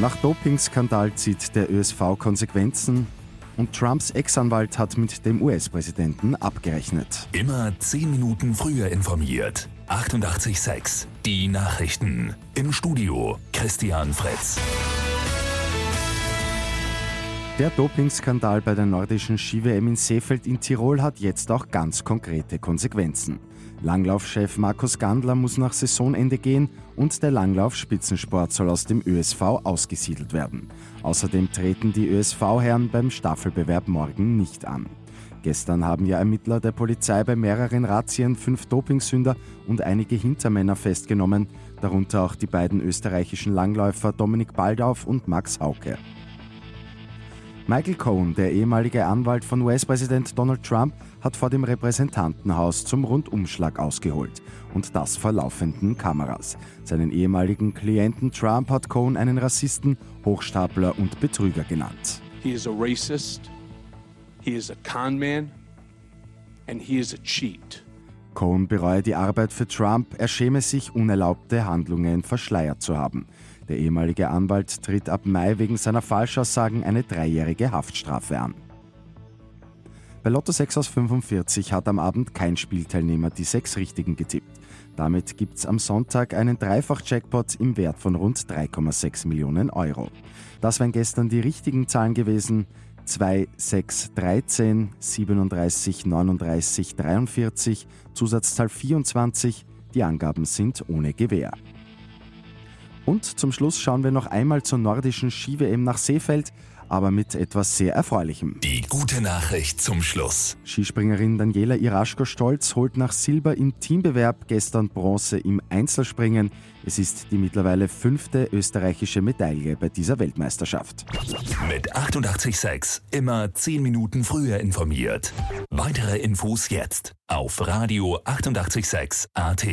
Nach Dopingskandal zieht der ÖSV Konsequenzen und Trumps Ex-Anwalt hat mit dem US-Präsidenten abgerechnet. Immer 10 Minuten früher informiert. 88.6 Die Nachrichten. Im Studio Christian Fritz. Der Dopingskandal bei der nordischen Ski-WM in Seefeld in Tirol hat jetzt auch ganz konkrete Konsequenzen. Langlaufchef Markus Gandler muss nach Saisonende gehen und der Langlauf-Spitzensport soll aus dem ÖSV ausgesiedelt werden. Außerdem treten die ÖSV-Herren beim Staffelbewerb morgen nicht an. Gestern haben ja Ermittler der Polizei bei mehreren Razzien fünf Dopingsünder und einige Hintermänner festgenommen, darunter auch die beiden österreichischen Langläufer Dominik Baldauf und Max Hauke. Michael Cohen, der ehemalige Anwalt von US-Präsident Donald Trump, hat vor dem Repräsentantenhaus zum Rundumschlag ausgeholt. Und das vor laufenden Kameras. Seinen ehemaligen Klienten Trump hat Cohen einen Rassisten, Hochstapler und Betrüger genannt. He is a racist, he is a con man and he is a cheat. Cohen bereue die Arbeit für Trump, er schäme sich, unerlaubte Handlungen verschleiert zu haben. Der ehemalige Anwalt tritt ab Mai wegen seiner Falschaussagen eine dreijährige Haftstrafe an. Bei Lotto 6 aus 45 hat am Abend kein Spielteilnehmer die sechs Richtigen getippt. Damit gibt es am Sonntag einen Dreifach-Jackpot im Wert von rund 3,6 Millionen Euro. Das wären gestern die richtigen Zahlen gewesen. 2, 6, 13, 37, 39, 43, Zusatzzahl 24. Die Angaben sind ohne Gewähr. Und zum Schluss schauen wir noch einmal zur nordischen Ski-WM nach Seefeld, aber mit etwas sehr Erfreulichem. Die gute Nachricht zum Schluss. Skispringerin Daniela Iraschko-Stolz holt nach Silber im Teambewerb gestern Bronze im Einzelspringen. Es ist die mittlerweile fünfte österreichische Medaille bei dieser Weltmeisterschaft. Mit 886 immer 10 Minuten früher informiert. Weitere Infos jetzt auf Radio 886 AT.